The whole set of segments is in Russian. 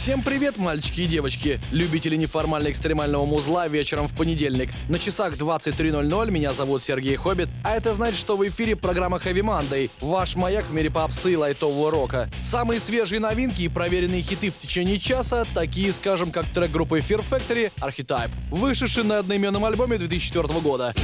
Всем привет, мальчики и девочки, любители неформально-экстремального музла вечером в понедельник. На часах 23.00 меня зовут Сергей Хоббит, а это значит, что в эфире программа Heavy Monday, ваш маяк в мире попсы и лайтового рока. Самые свежие новинки и проверенные хиты в течение часа, такие, скажем, как трек группы Fear Factory Archetype, вышедший на одноименном альбоме 2004 года.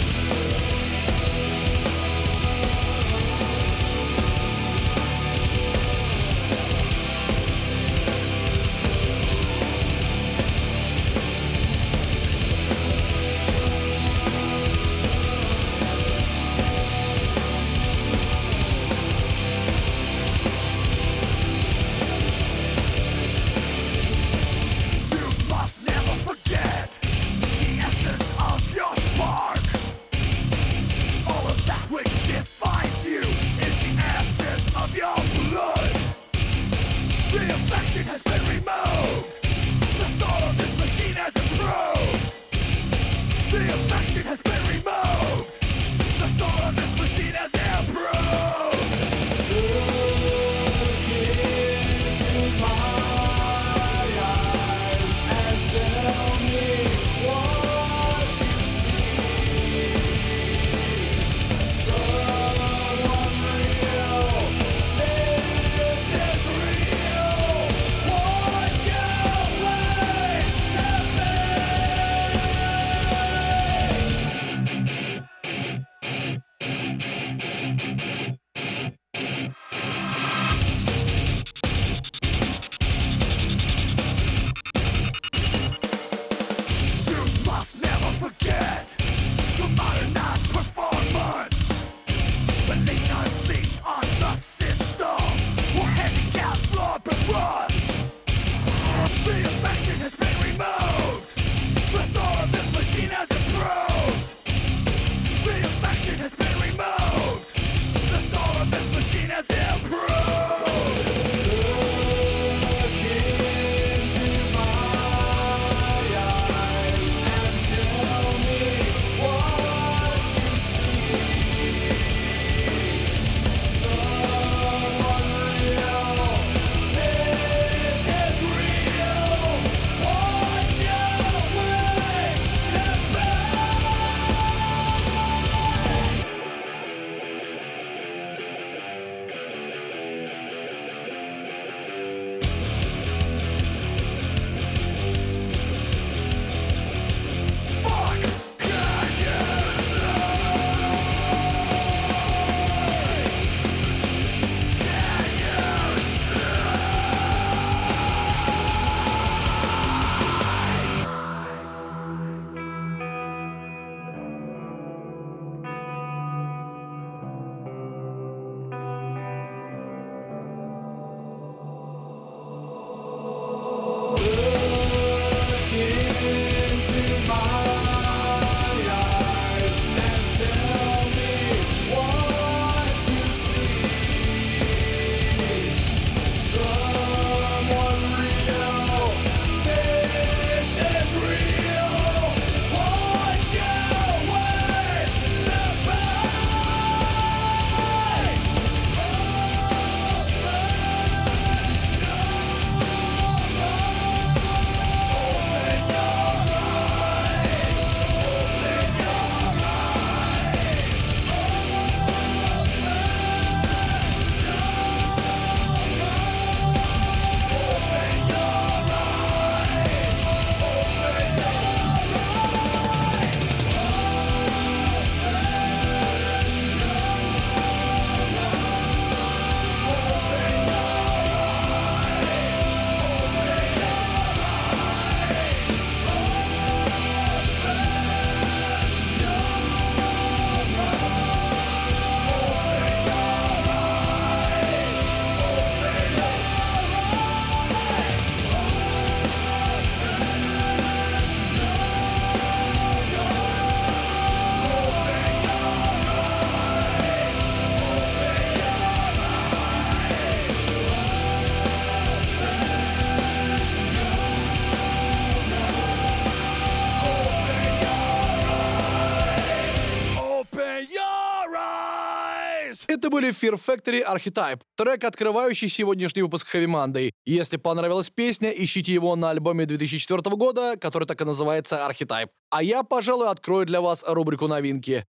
Были Fear Factory Archetype, трек, открывающий сегодняшний выпуск Heavy Monday. Если понравилась песня, ищите его на альбоме 2004 года, который так и называется Archetype. А я, пожалуй, открою для вас рубрику новинки.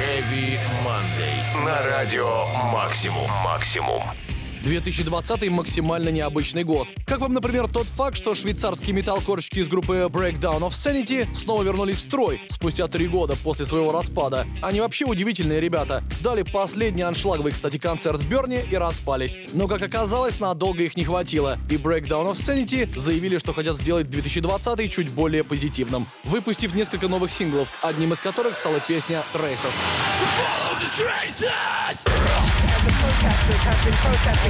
Heavy Monday. На радио Максимум. Максимум. 2020 максимально необычный год. Как вам, например, тот факт, что швейцарские металлкорщики из группы Breakdown of Sanity снова вернулись в строй спустя три года после своего распада. Они вообще удивительные ребята. Дали последний аншлаговый, кстати, концерт в Берне и распались. Но, как оказалось, надолго их не хватило. И Breakdown of Sanity заявили, что хотят сделать 2020 чуть более позитивным, выпустив несколько новых синглов, одним из которых стала песня Traces. as the protesters have been protesting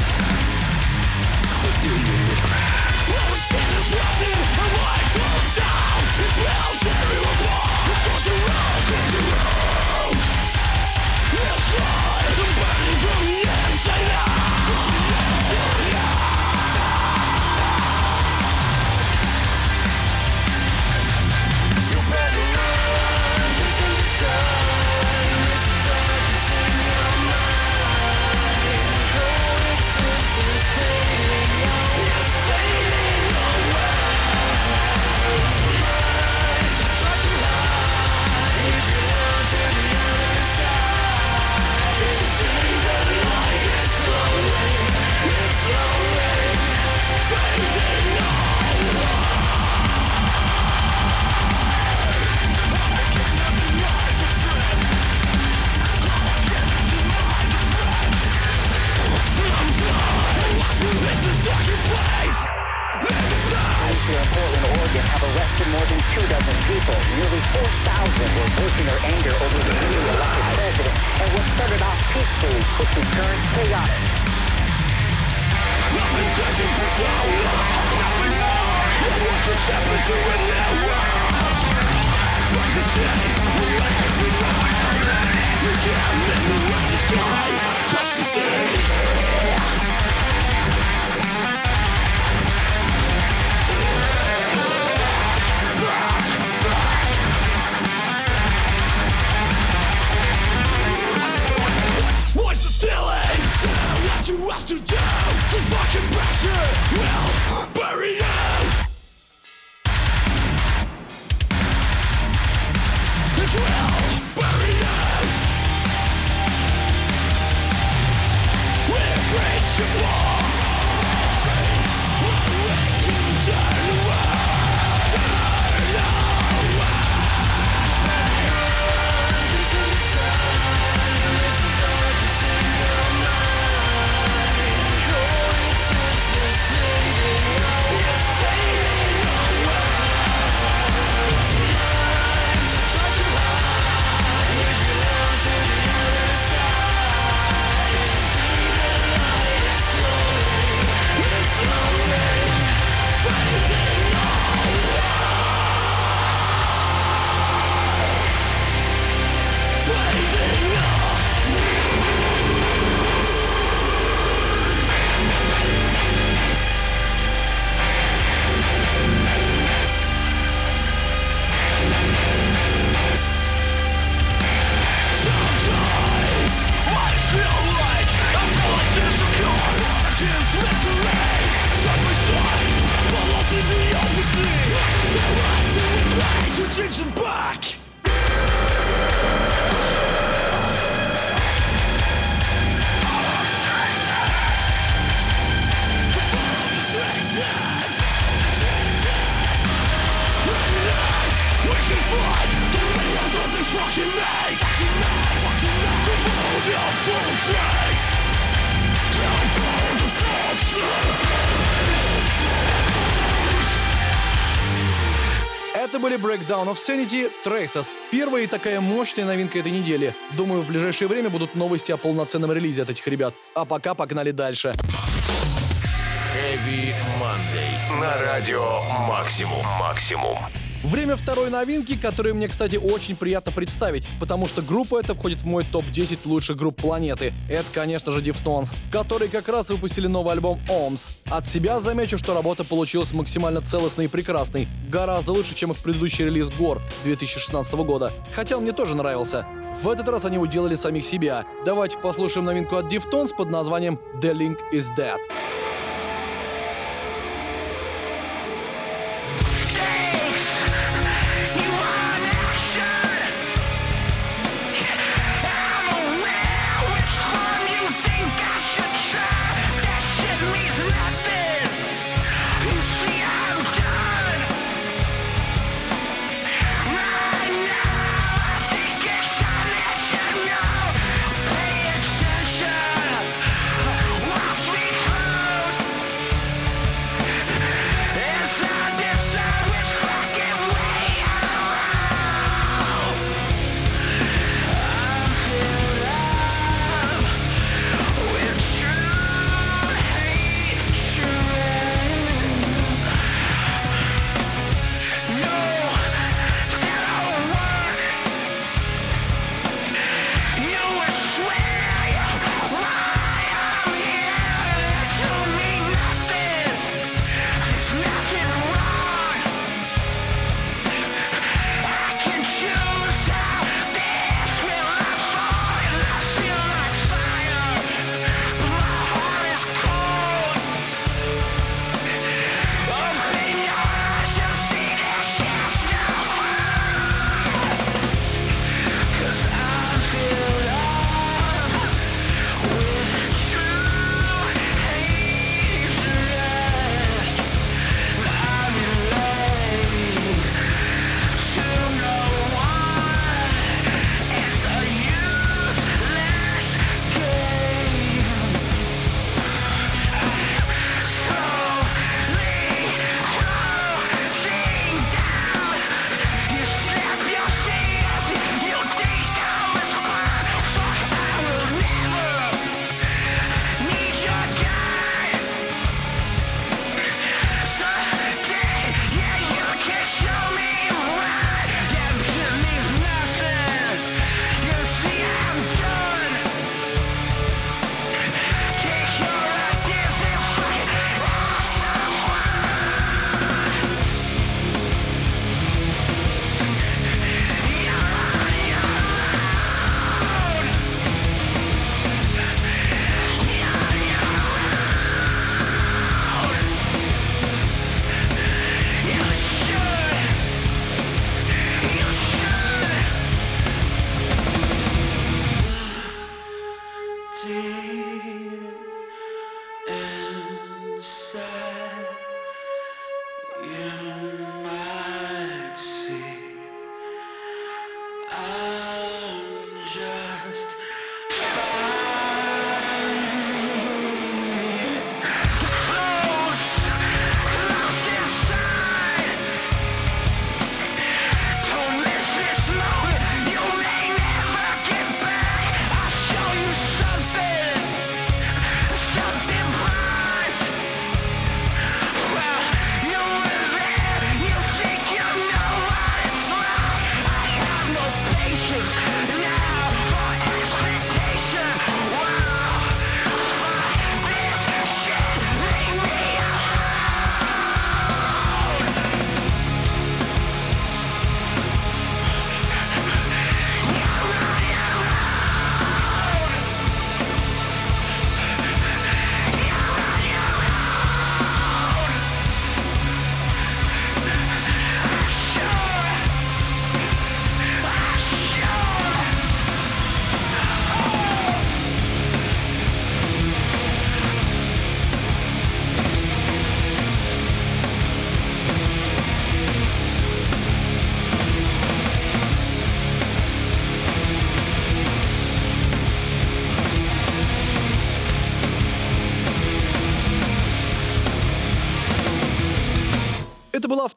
to do? Это были Breakdown of Sanity Traces. Первая и такая мощная новинка этой недели. Думаю, в ближайшее время будут новости о полноценном релизе от этих ребят. А пока погнали дальше. Heavy Monday. На радио Максимум. Максимум. Время второй новинки, которую мне, кстати, очень приятно представить, потому что группа эта входит в мой топ-10 лучших групп планеты. Это, конечно же, Deftones, которые как раз выпустили новый альбом OMS. От себя замечу, что работа получилась максимально целостной и прекрасной, гораздо лучше, чем их предыдущий релиз Гор 2016 года, хотя он мне тоже нравился. В этот раз они уделали самих себя. Давайте послушаем новинку от Deftones под названием The Link is Dead.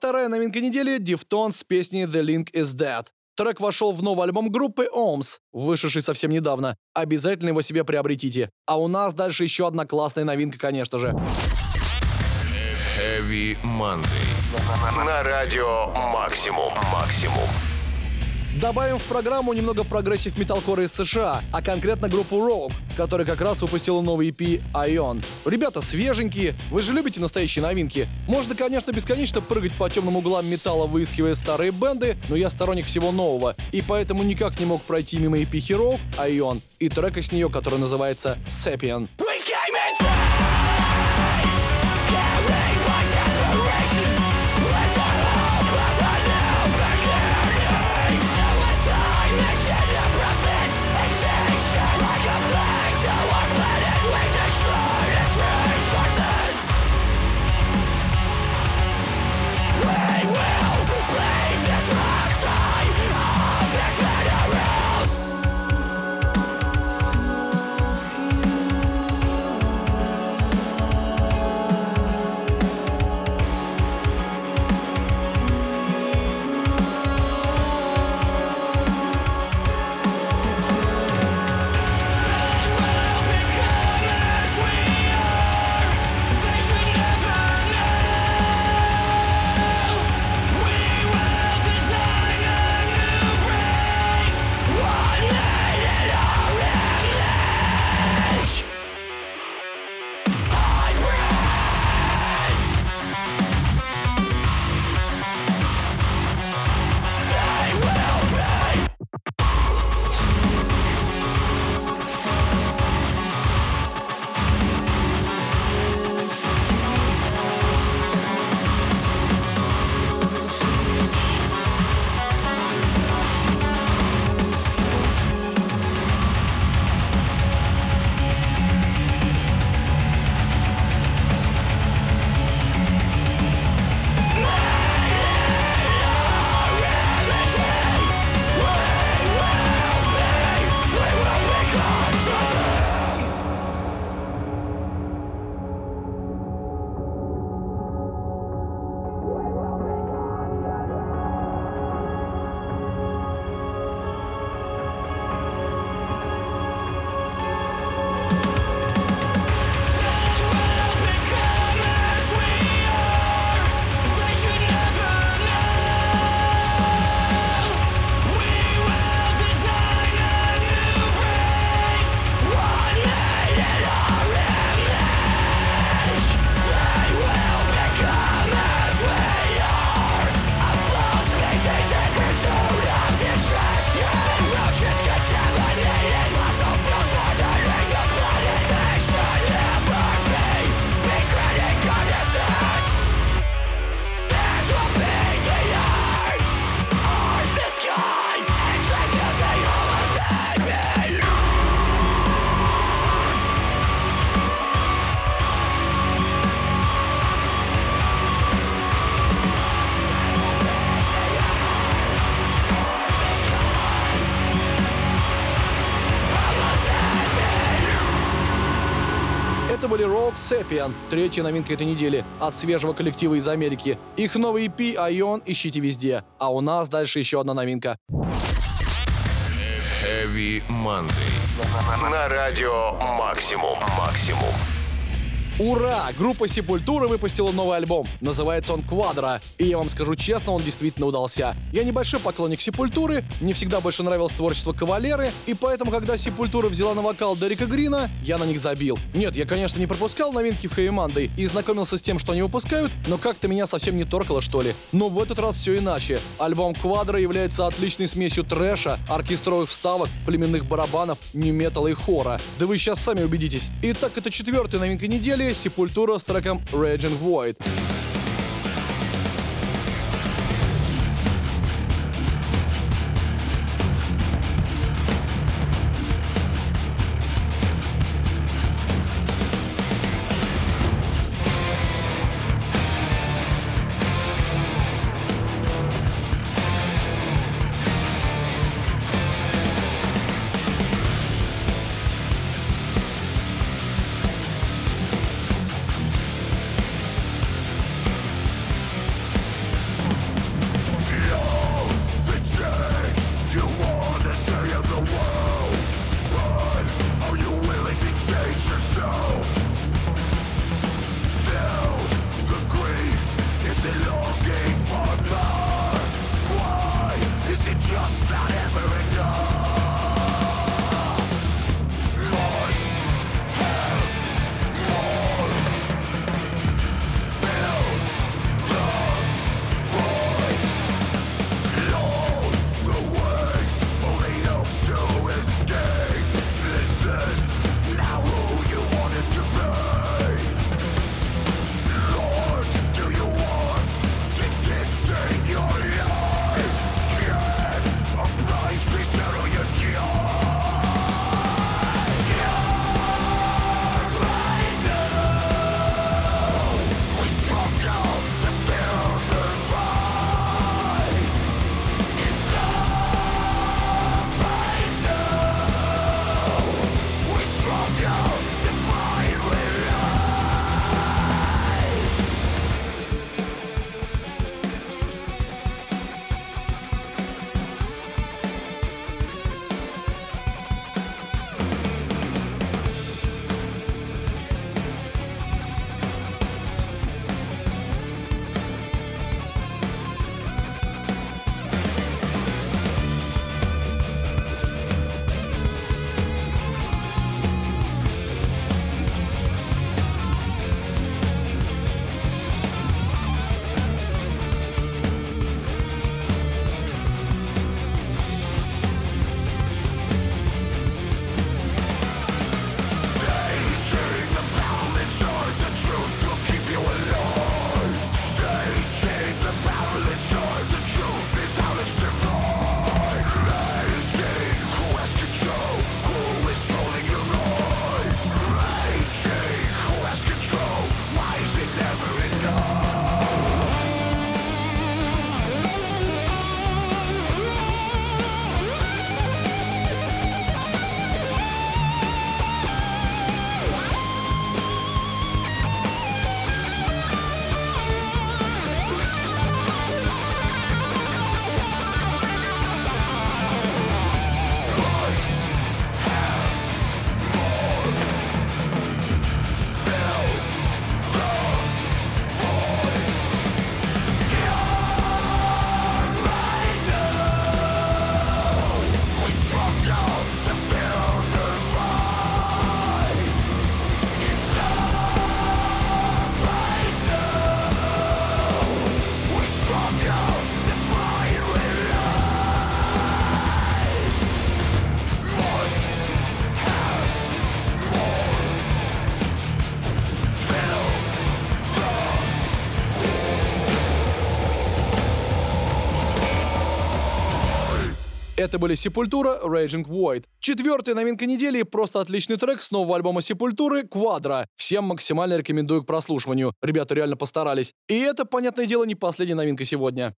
Вторая новинка недели Deftones с песней The Link is Dead. Трек вошел в новый альбом группы Ohms, вышедший совсем недавно. Обязательно его себе приобретите. А у нас дальше еще одна классная новинка, конечно же. Heavy Monday. На радио Максимум. Максимум. Добавим в программу немного прогрессив металкора из США, а конкретно группу Rogue, которая как раз выпустила новый EP Ion. Ребята свеженькие, вы же любите настоящие новинки. Можно, конечно, бесконечно прыгать по темным углам металла, выискивая старые бенды, но я сторонник всего нового, и поэтому никак не мог пройти мимо EP Hero, Ion, и трека с нее, который называется Sapien. We came inside, были Rock Sapien, третья новинка этой недели от свежего коллектива из Америки. Их новый EP Ion ищите везде. А у нас дальше еще одна новинка. Heavy Monday. На радио Максимум. Максимум. Ура! Группа Сепультура выпустила новый альбом. Называется он «Квадро». И я вам скажу честно, он действительно удался. Я небольшой поклонник Сепультуры, мне всегда больше нравилось творчество Кавалеры, и поэтому, когда Сепультура взяла на вокал Дерека Грина, я на них забил. Нет, я, конечно, не пропускал новинки в Хэви и знакомился с тем, что они выпускают, но как-то меня совсем не торкало, что ли. Но в этот раз все иначе. Альбом «Квадро» является отличной смесью трэша, оркестровых вставок, племенных барабанов, нью-металла и хора. Да вы сейчас сами убедитесь. Итак, это четвертая новинка недели Сепультура с треком Raging Void. just about it. Это были Sepultura Raging Void. Четвертая новинка недели — просто отличный трек с нового альбома Sepultura Quadra. Всем максимально рекомендую к прослушиванию. Ребята реально постарались. И это, понятное дело, не последняя новинка сегодня.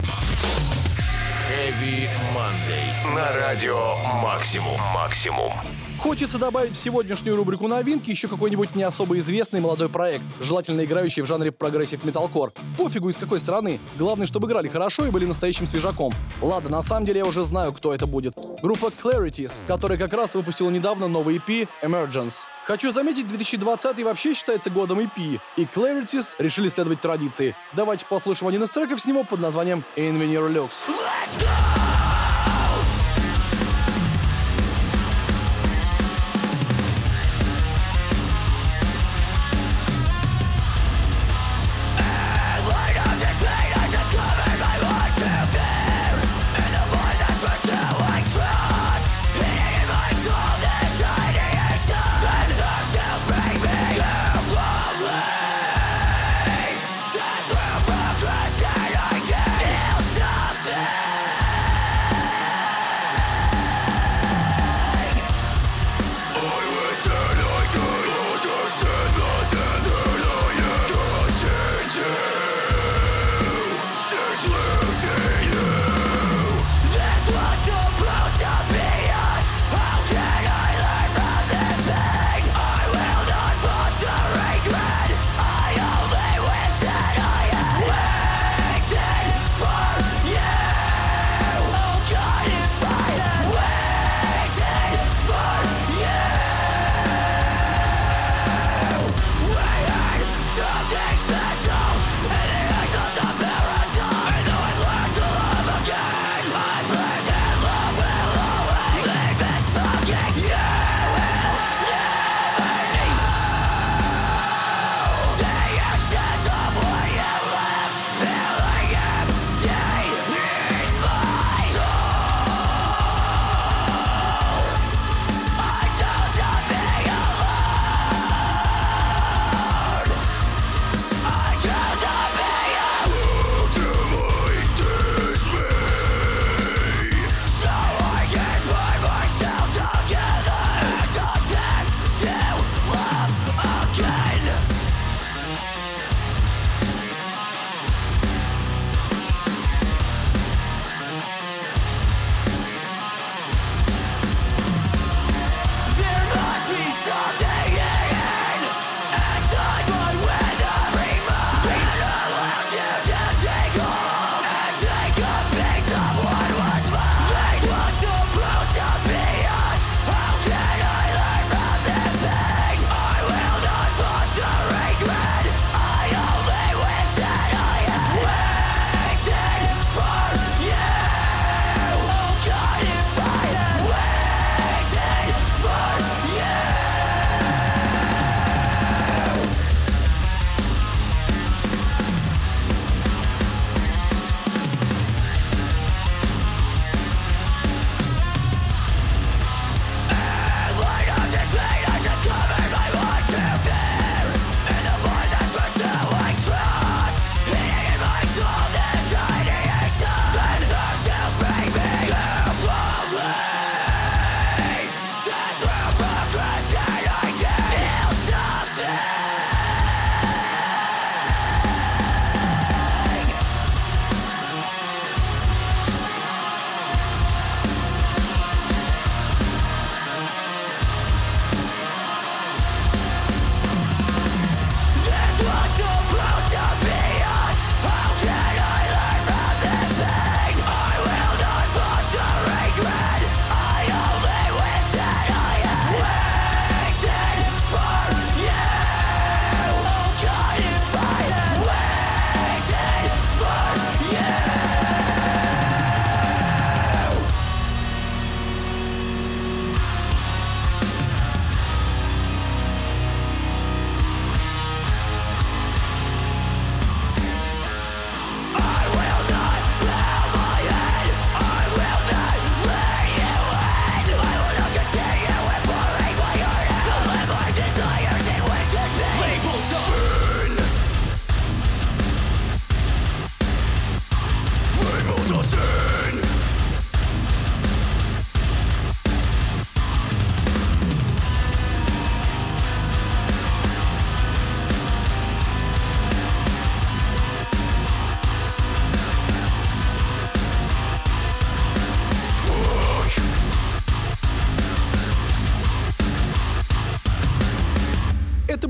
Heavy Monday. На радио Максимум. Максимум. Хочется добавить в сегодняшнюю рубрику новинки еще какой-нибудь не особо известный молодой проект, желательно играющий в жанре прогрессив металкор. Пофигу из какой страны. Главное, чтобы играли хорошо и были настоящим свежаком. Ладно, на самом деле я уже знаю, кто это будет. Группа Clarities, которая как раз выпустила недавно новый EP Emergence. Хочу заметить, 2020 вообще считается годом EP, и Clarities решили следовать традиции. Давайте послушаем один из треков с него под названием Invenir Lux. Let's go!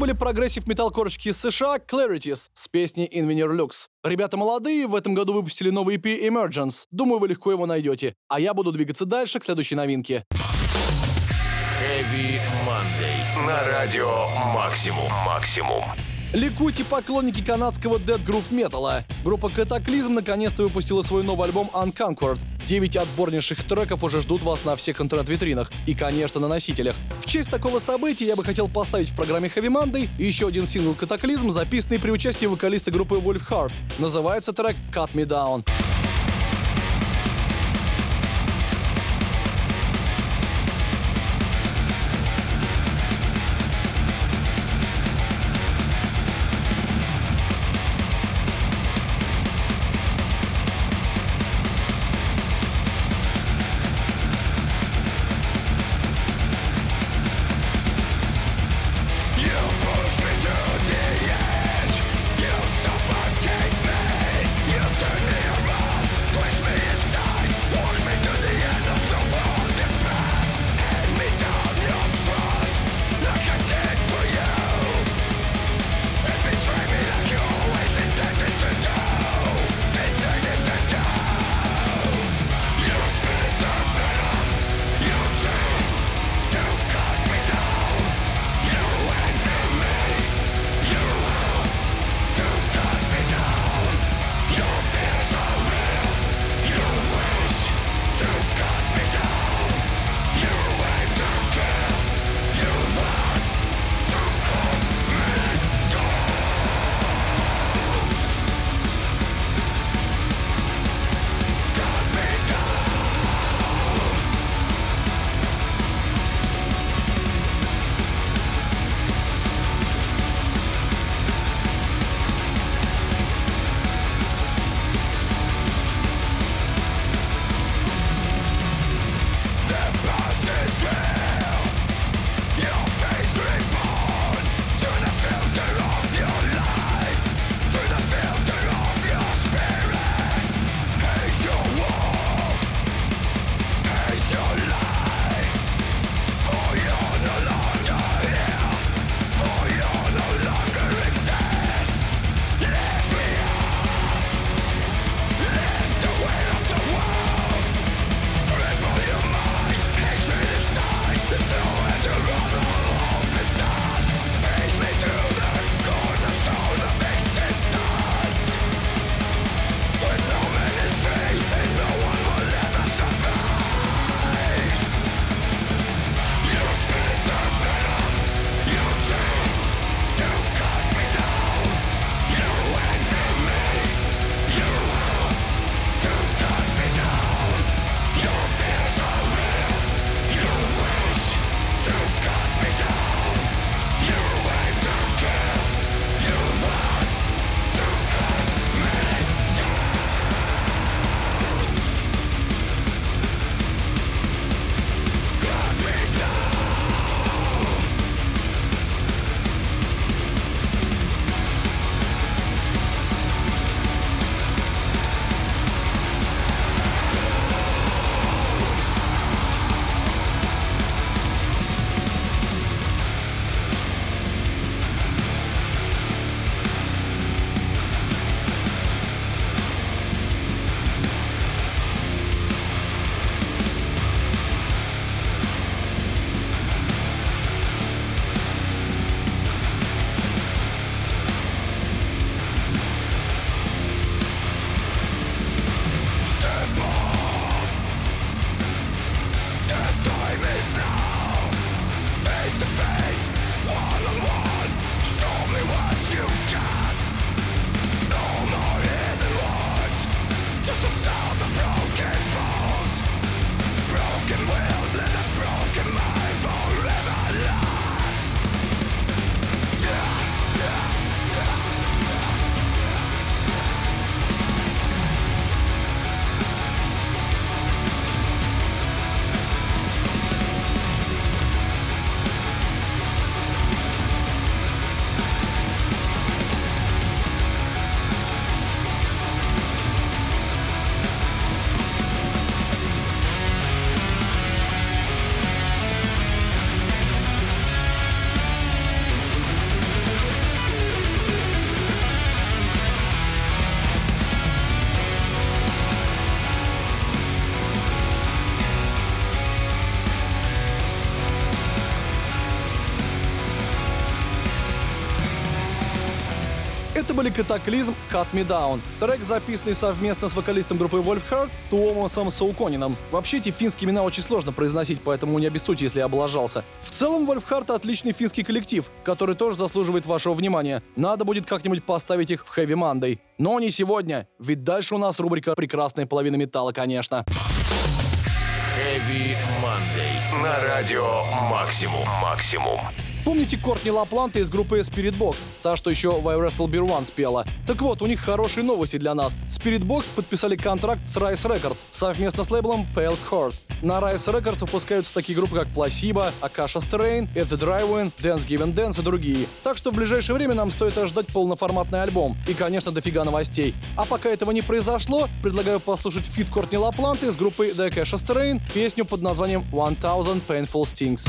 Были прогрессив металкорщики из США Clarities с песней Invenir Lux. Ребята молодые, в этом году выпустили новый EP Emergence. Думаю, вы легко его найдете. А я буду двигаться дальше к следующей новинке. Heavy Monday. На радио Максимум. Максимум. Ликуйте поклонники канадского дэт грув металла. Группа Kataklysm наконец-то выпустила свой новый альбом Unconquered. Девять отборнейших треков уже ждут вас на всех интернет-витринах и, конечно, на носителях. В честь такого события я бы хотел поставить в программе Heavy Monday еще один сингл Cataclysm, записанный при участии вокалиста группы Wolf Heart. Называется трек Cut Me Down. Были Катаклизм «Cut Me Down». Трек, записанный совместно с вокалистом группы Wolfheart Туомасом Сауконином. Вообще эти финские имена очень сложно произносить, поэтому не обессудьте, если я облажался. В целом Wolfheart отличный финский коллектив, который тоже заслуживает вашего внимания. Надо будет как-нибудь поставить их в Heavy Monday. Но не сегодня, ведь дальше у нас рубрика «Прекрасная половина металла», конечно. Heavy Monday. На радио Максимум. Максимум. Помните Кортни Лапланта из группы Spiritbox? Та, что еще в I Wrestle Beer One спела. Так вот, у них хорошие новости для нас. Spiritbox подписали контракт с Rise Records совместно с лейблом Pale Chord. На Rise Records выпускаются такие группы, как Placebo, Acacia Strain, At the Drive-In, Dance Gavin Dance и другие. Так что в ближайшее время нам стоит ожидать полноформатный альбом. И, конечно, дофига новостей. А пока этого не произошло, предлагаю послушать feat Кортни Лапланта из группы The Acacia Strain, песню под названием One Thousand Painful Stings.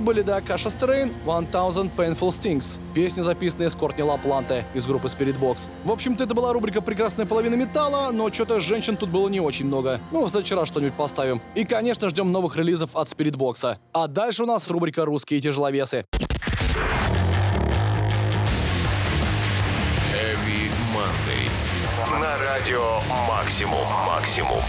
Это были The Akasha Strain, 1000 Painful Stings. Песня, записанная с Кортни Лапланте из группы Spirit Box. В общем-то, это была рубрика «Прекрасная половина металла», но что-то женщин тут было не очень много. Ну, в следующий раз что-нибудь поставим. И, конечно, ждем новых релизов от Spirit Box. А дальше у нас рубрика «Русские тяжеловесы». Heavy Monday. На радио Максимум. Максимум.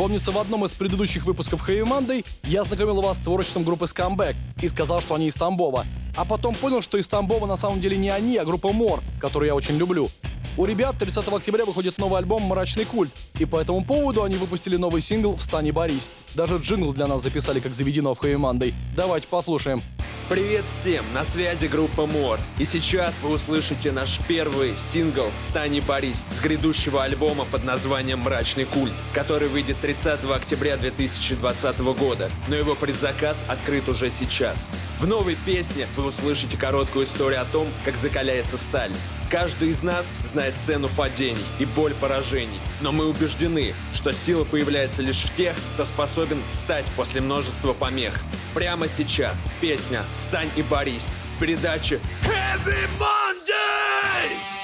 Помнится, в одном из предыдущих выпусков Heavy Monday я знакомил вас с творчеством группы Scumbag и сказал, что они из Тамбова. А потом понял, что из Тамбова на самом деле не они, а группа Мор, которую я очень люблю. У ребят 30 октября выходит новый альбом «Мрачный культ», и по этому поводу они выпустили новый сингл «Встань и борись». Даже джингл для нас записали, как заведено в Heavy Monday. Давайте послушаем. Привет всем, на связи группа Мор. И сейчас вы услышите наш первый сингл «Встань и борись» с грядущего альбома под названием «Мрачный культ», который выйдет 30 октября 2020 года, но его предзаказ открыт уже сейчас. В новой песне вы услышите короткую историю о том, как закаляется сталь. Каждый из нас знает цену падений и боль поражений, но мы убеждены, что сила появляется лишь в тех, кто способен встать после множества помех. Прямо сейчас песня «Встань и борись» в передаче Heavy Monday!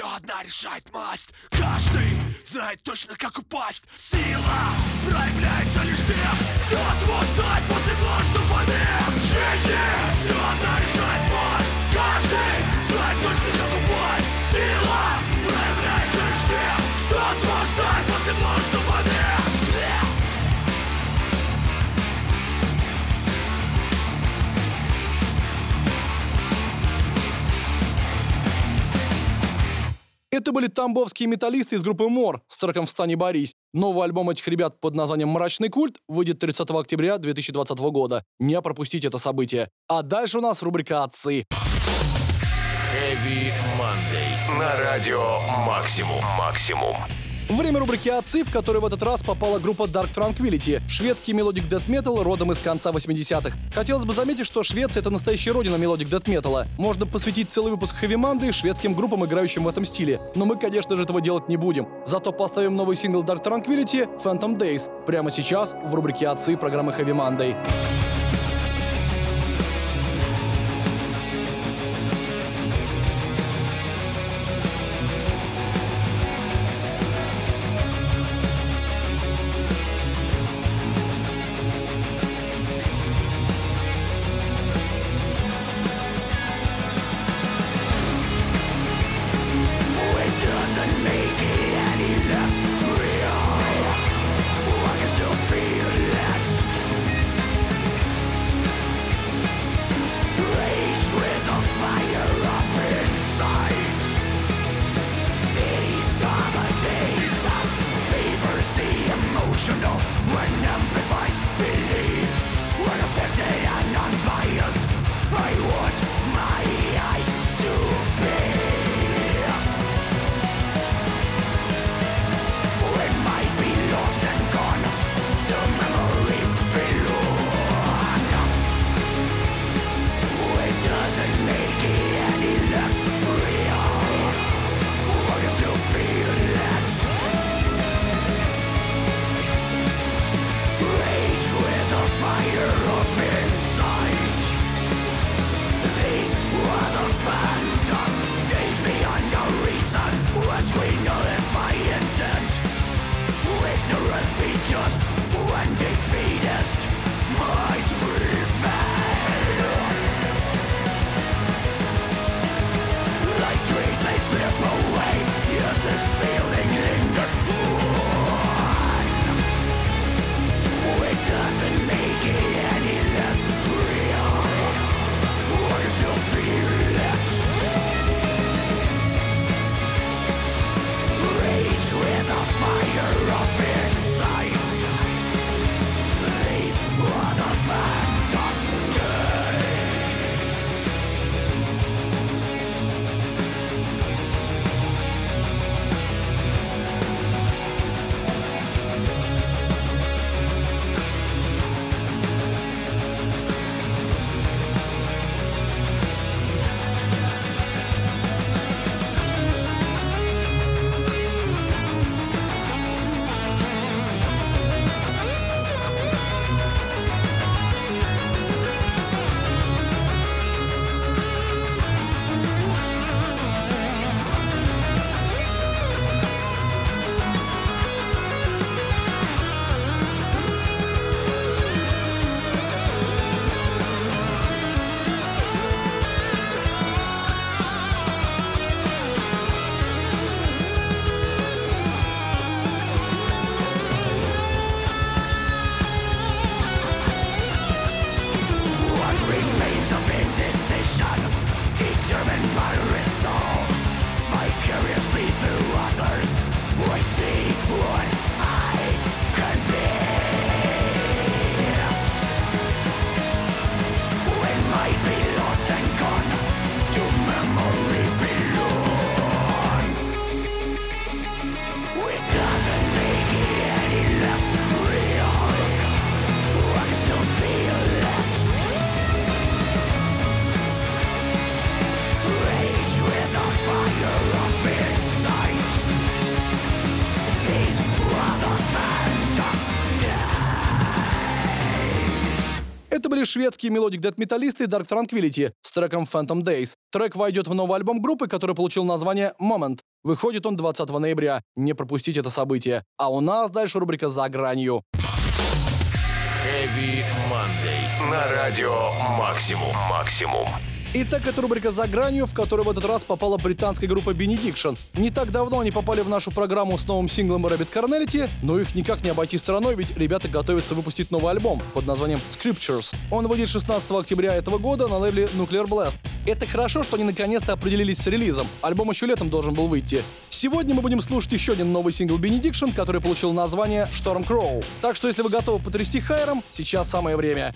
Все одна решает масть. Каждый знает точно, как упасть. Сила проявляется лишь тем, кто смог стать после множества побед В жизни все одна решает масть. Каждый знает точно, как упасть. Сила Это были тамбовские металлисты из группы Мор с треком «Встань и борись». Новый альбом этих ребят под названием «Мрачный культ» выйдет 30 октября 2020 года. Не пропустите это событие. А дальше у нас рубрика «Отцы». Heavy Monday. На радио «Максимум». «Максимум». Время рубрики «Отцы», в которой в этот раз попала группа Dark Tranquillity, шведский мелодик дэт метал родом из конца 80-х. Хотелось бы заметить, что Швеция — это настоящая родина мелодик дэт металла. Можно посвятить целый выпуск Monday шведским группам, играющим в этом стиле. Но мы, конечно же, этого делать не будем. Зато поставим новый сингл Dark Tranquillity Phantom Days прямо сейчас в рубрике «Отцы» программы Heavy Monday. Были шведские мелодик дэт металлисты Dark Tranquillity с треком Phantom Days. Трек войдет в новый альбом группы, который получил название Moment. Выходит он 20 ноября. Не пропустите это событие. А у нас дальше рубрика «За гранью». Heavy Monday. На радио Максимум. Максимум. Итак, это рубрика «За гранью», в которую в этот раз попала британская группа Benediction. Не так давно они попали в нашу программу с новым синглом Rabid Carnality, но их никак не обойти стороной, ведь ребята готовятся выпустить новый альбом под названием Scriptures. Он выйдет 16 октября этого года на лейбле Nuclear Blast. Это хорошо, что они наконец-то определились с релизом. Альбом еще летом должен был выйти. Сегодня мы будем слушать еще один новый сингл Benediction, который получил название Storm Crow. Так что если вы готовы потрясти хайром, сейчас самое время.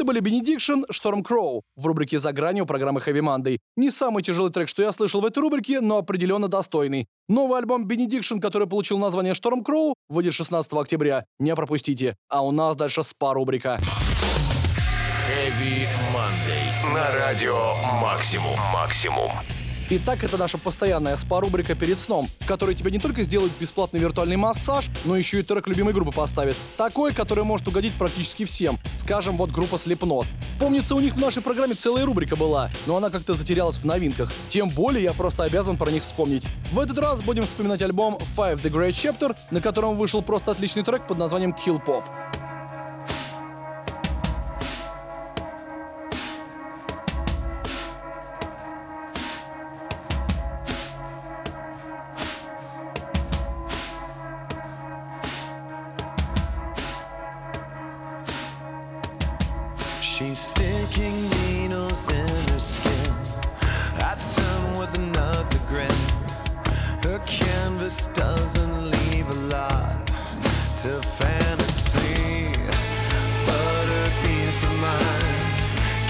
Это были Benediction, Storm Crow в рубрике «За гранью» программы Heavy Monday. Не самый тяжелый трек, что я слышал в этой рубрике, но определенно достойный. Новый альбом Benediction, который получил название Storm Crow, выйдет 16 октября. Не пропустите. А у нас дальше спа-рубрика. Heavy Monday. На радио Максимум. Максимум. Итак, это наша постоянная спа-рубрика перед сном, в которой тебе не только сделают бесплатный виртуальный массаж, но еще и трек любимой группы поставят. Такой, который может угодить практически всем. Скажем, вот группа Slipknot. Помнится, у них в нашей программе целая рубрика была, но она как-то затерялась в новинках. Тем более я просто обязан про них вспомнить. В этот раз будем вспоминать альбом Five The Great Chapter, на котором вышел просто отличный трек под названием Kill Pop. in her skin. I turn with another grin. Her canvas doesn't leave a lot to fantasy, but her of mind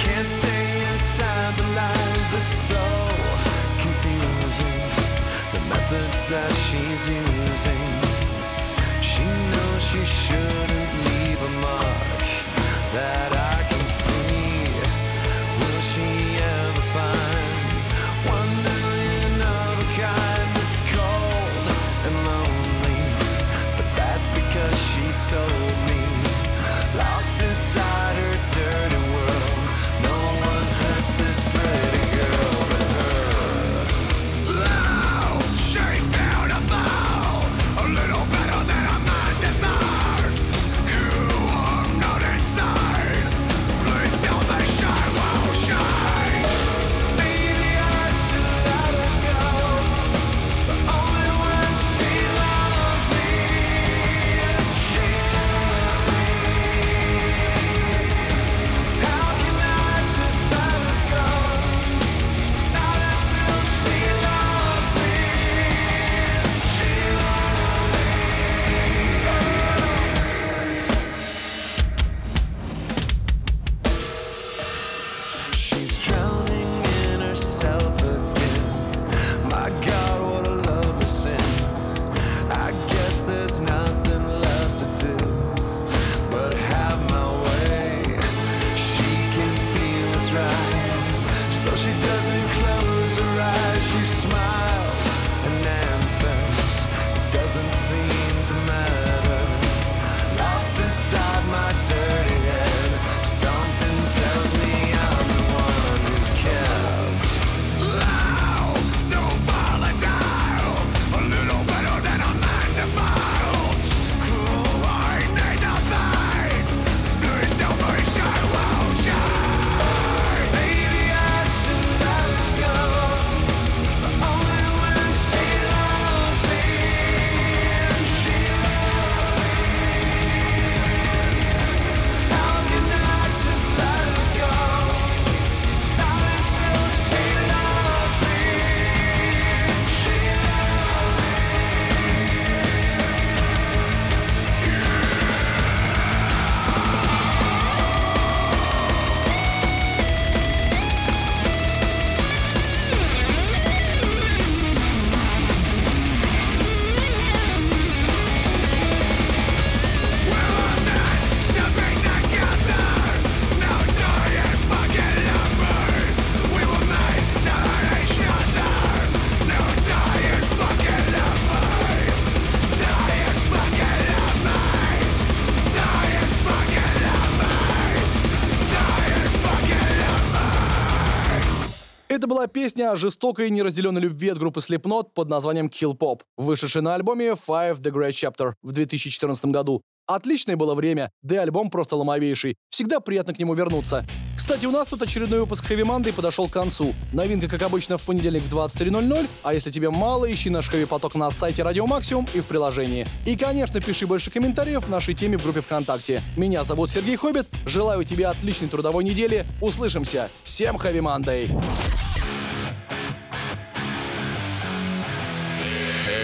can't stay inside the lines. It's so confusing the methods that she's using. She knows she shouldn't leave a mark that. I была песня о жестокой и неразделенной любви от группы Slipknot под названием Kill Pop, вышедшей на альбоме Five The Great Chapter в 2014 году. Отличное было время, да и альбом просто ломовейший. Всегда приятно к нему вернуться. Кстати, у нас тут очередной выпуск Хэви Манды подошел к концу. Новинка, как обычно, в понедельник в 23.00, а если тебе мало, ищи наш Хэви Поток на сайте Радио Максимум и в приложении. И, конечно, пиши больше комментариев в нашей теме в группе ВКонтакте. Меня зовут Сергей Хоббит, желаю тебе отличной трудовой недели, услышимся. Всем Хэви Мандэй!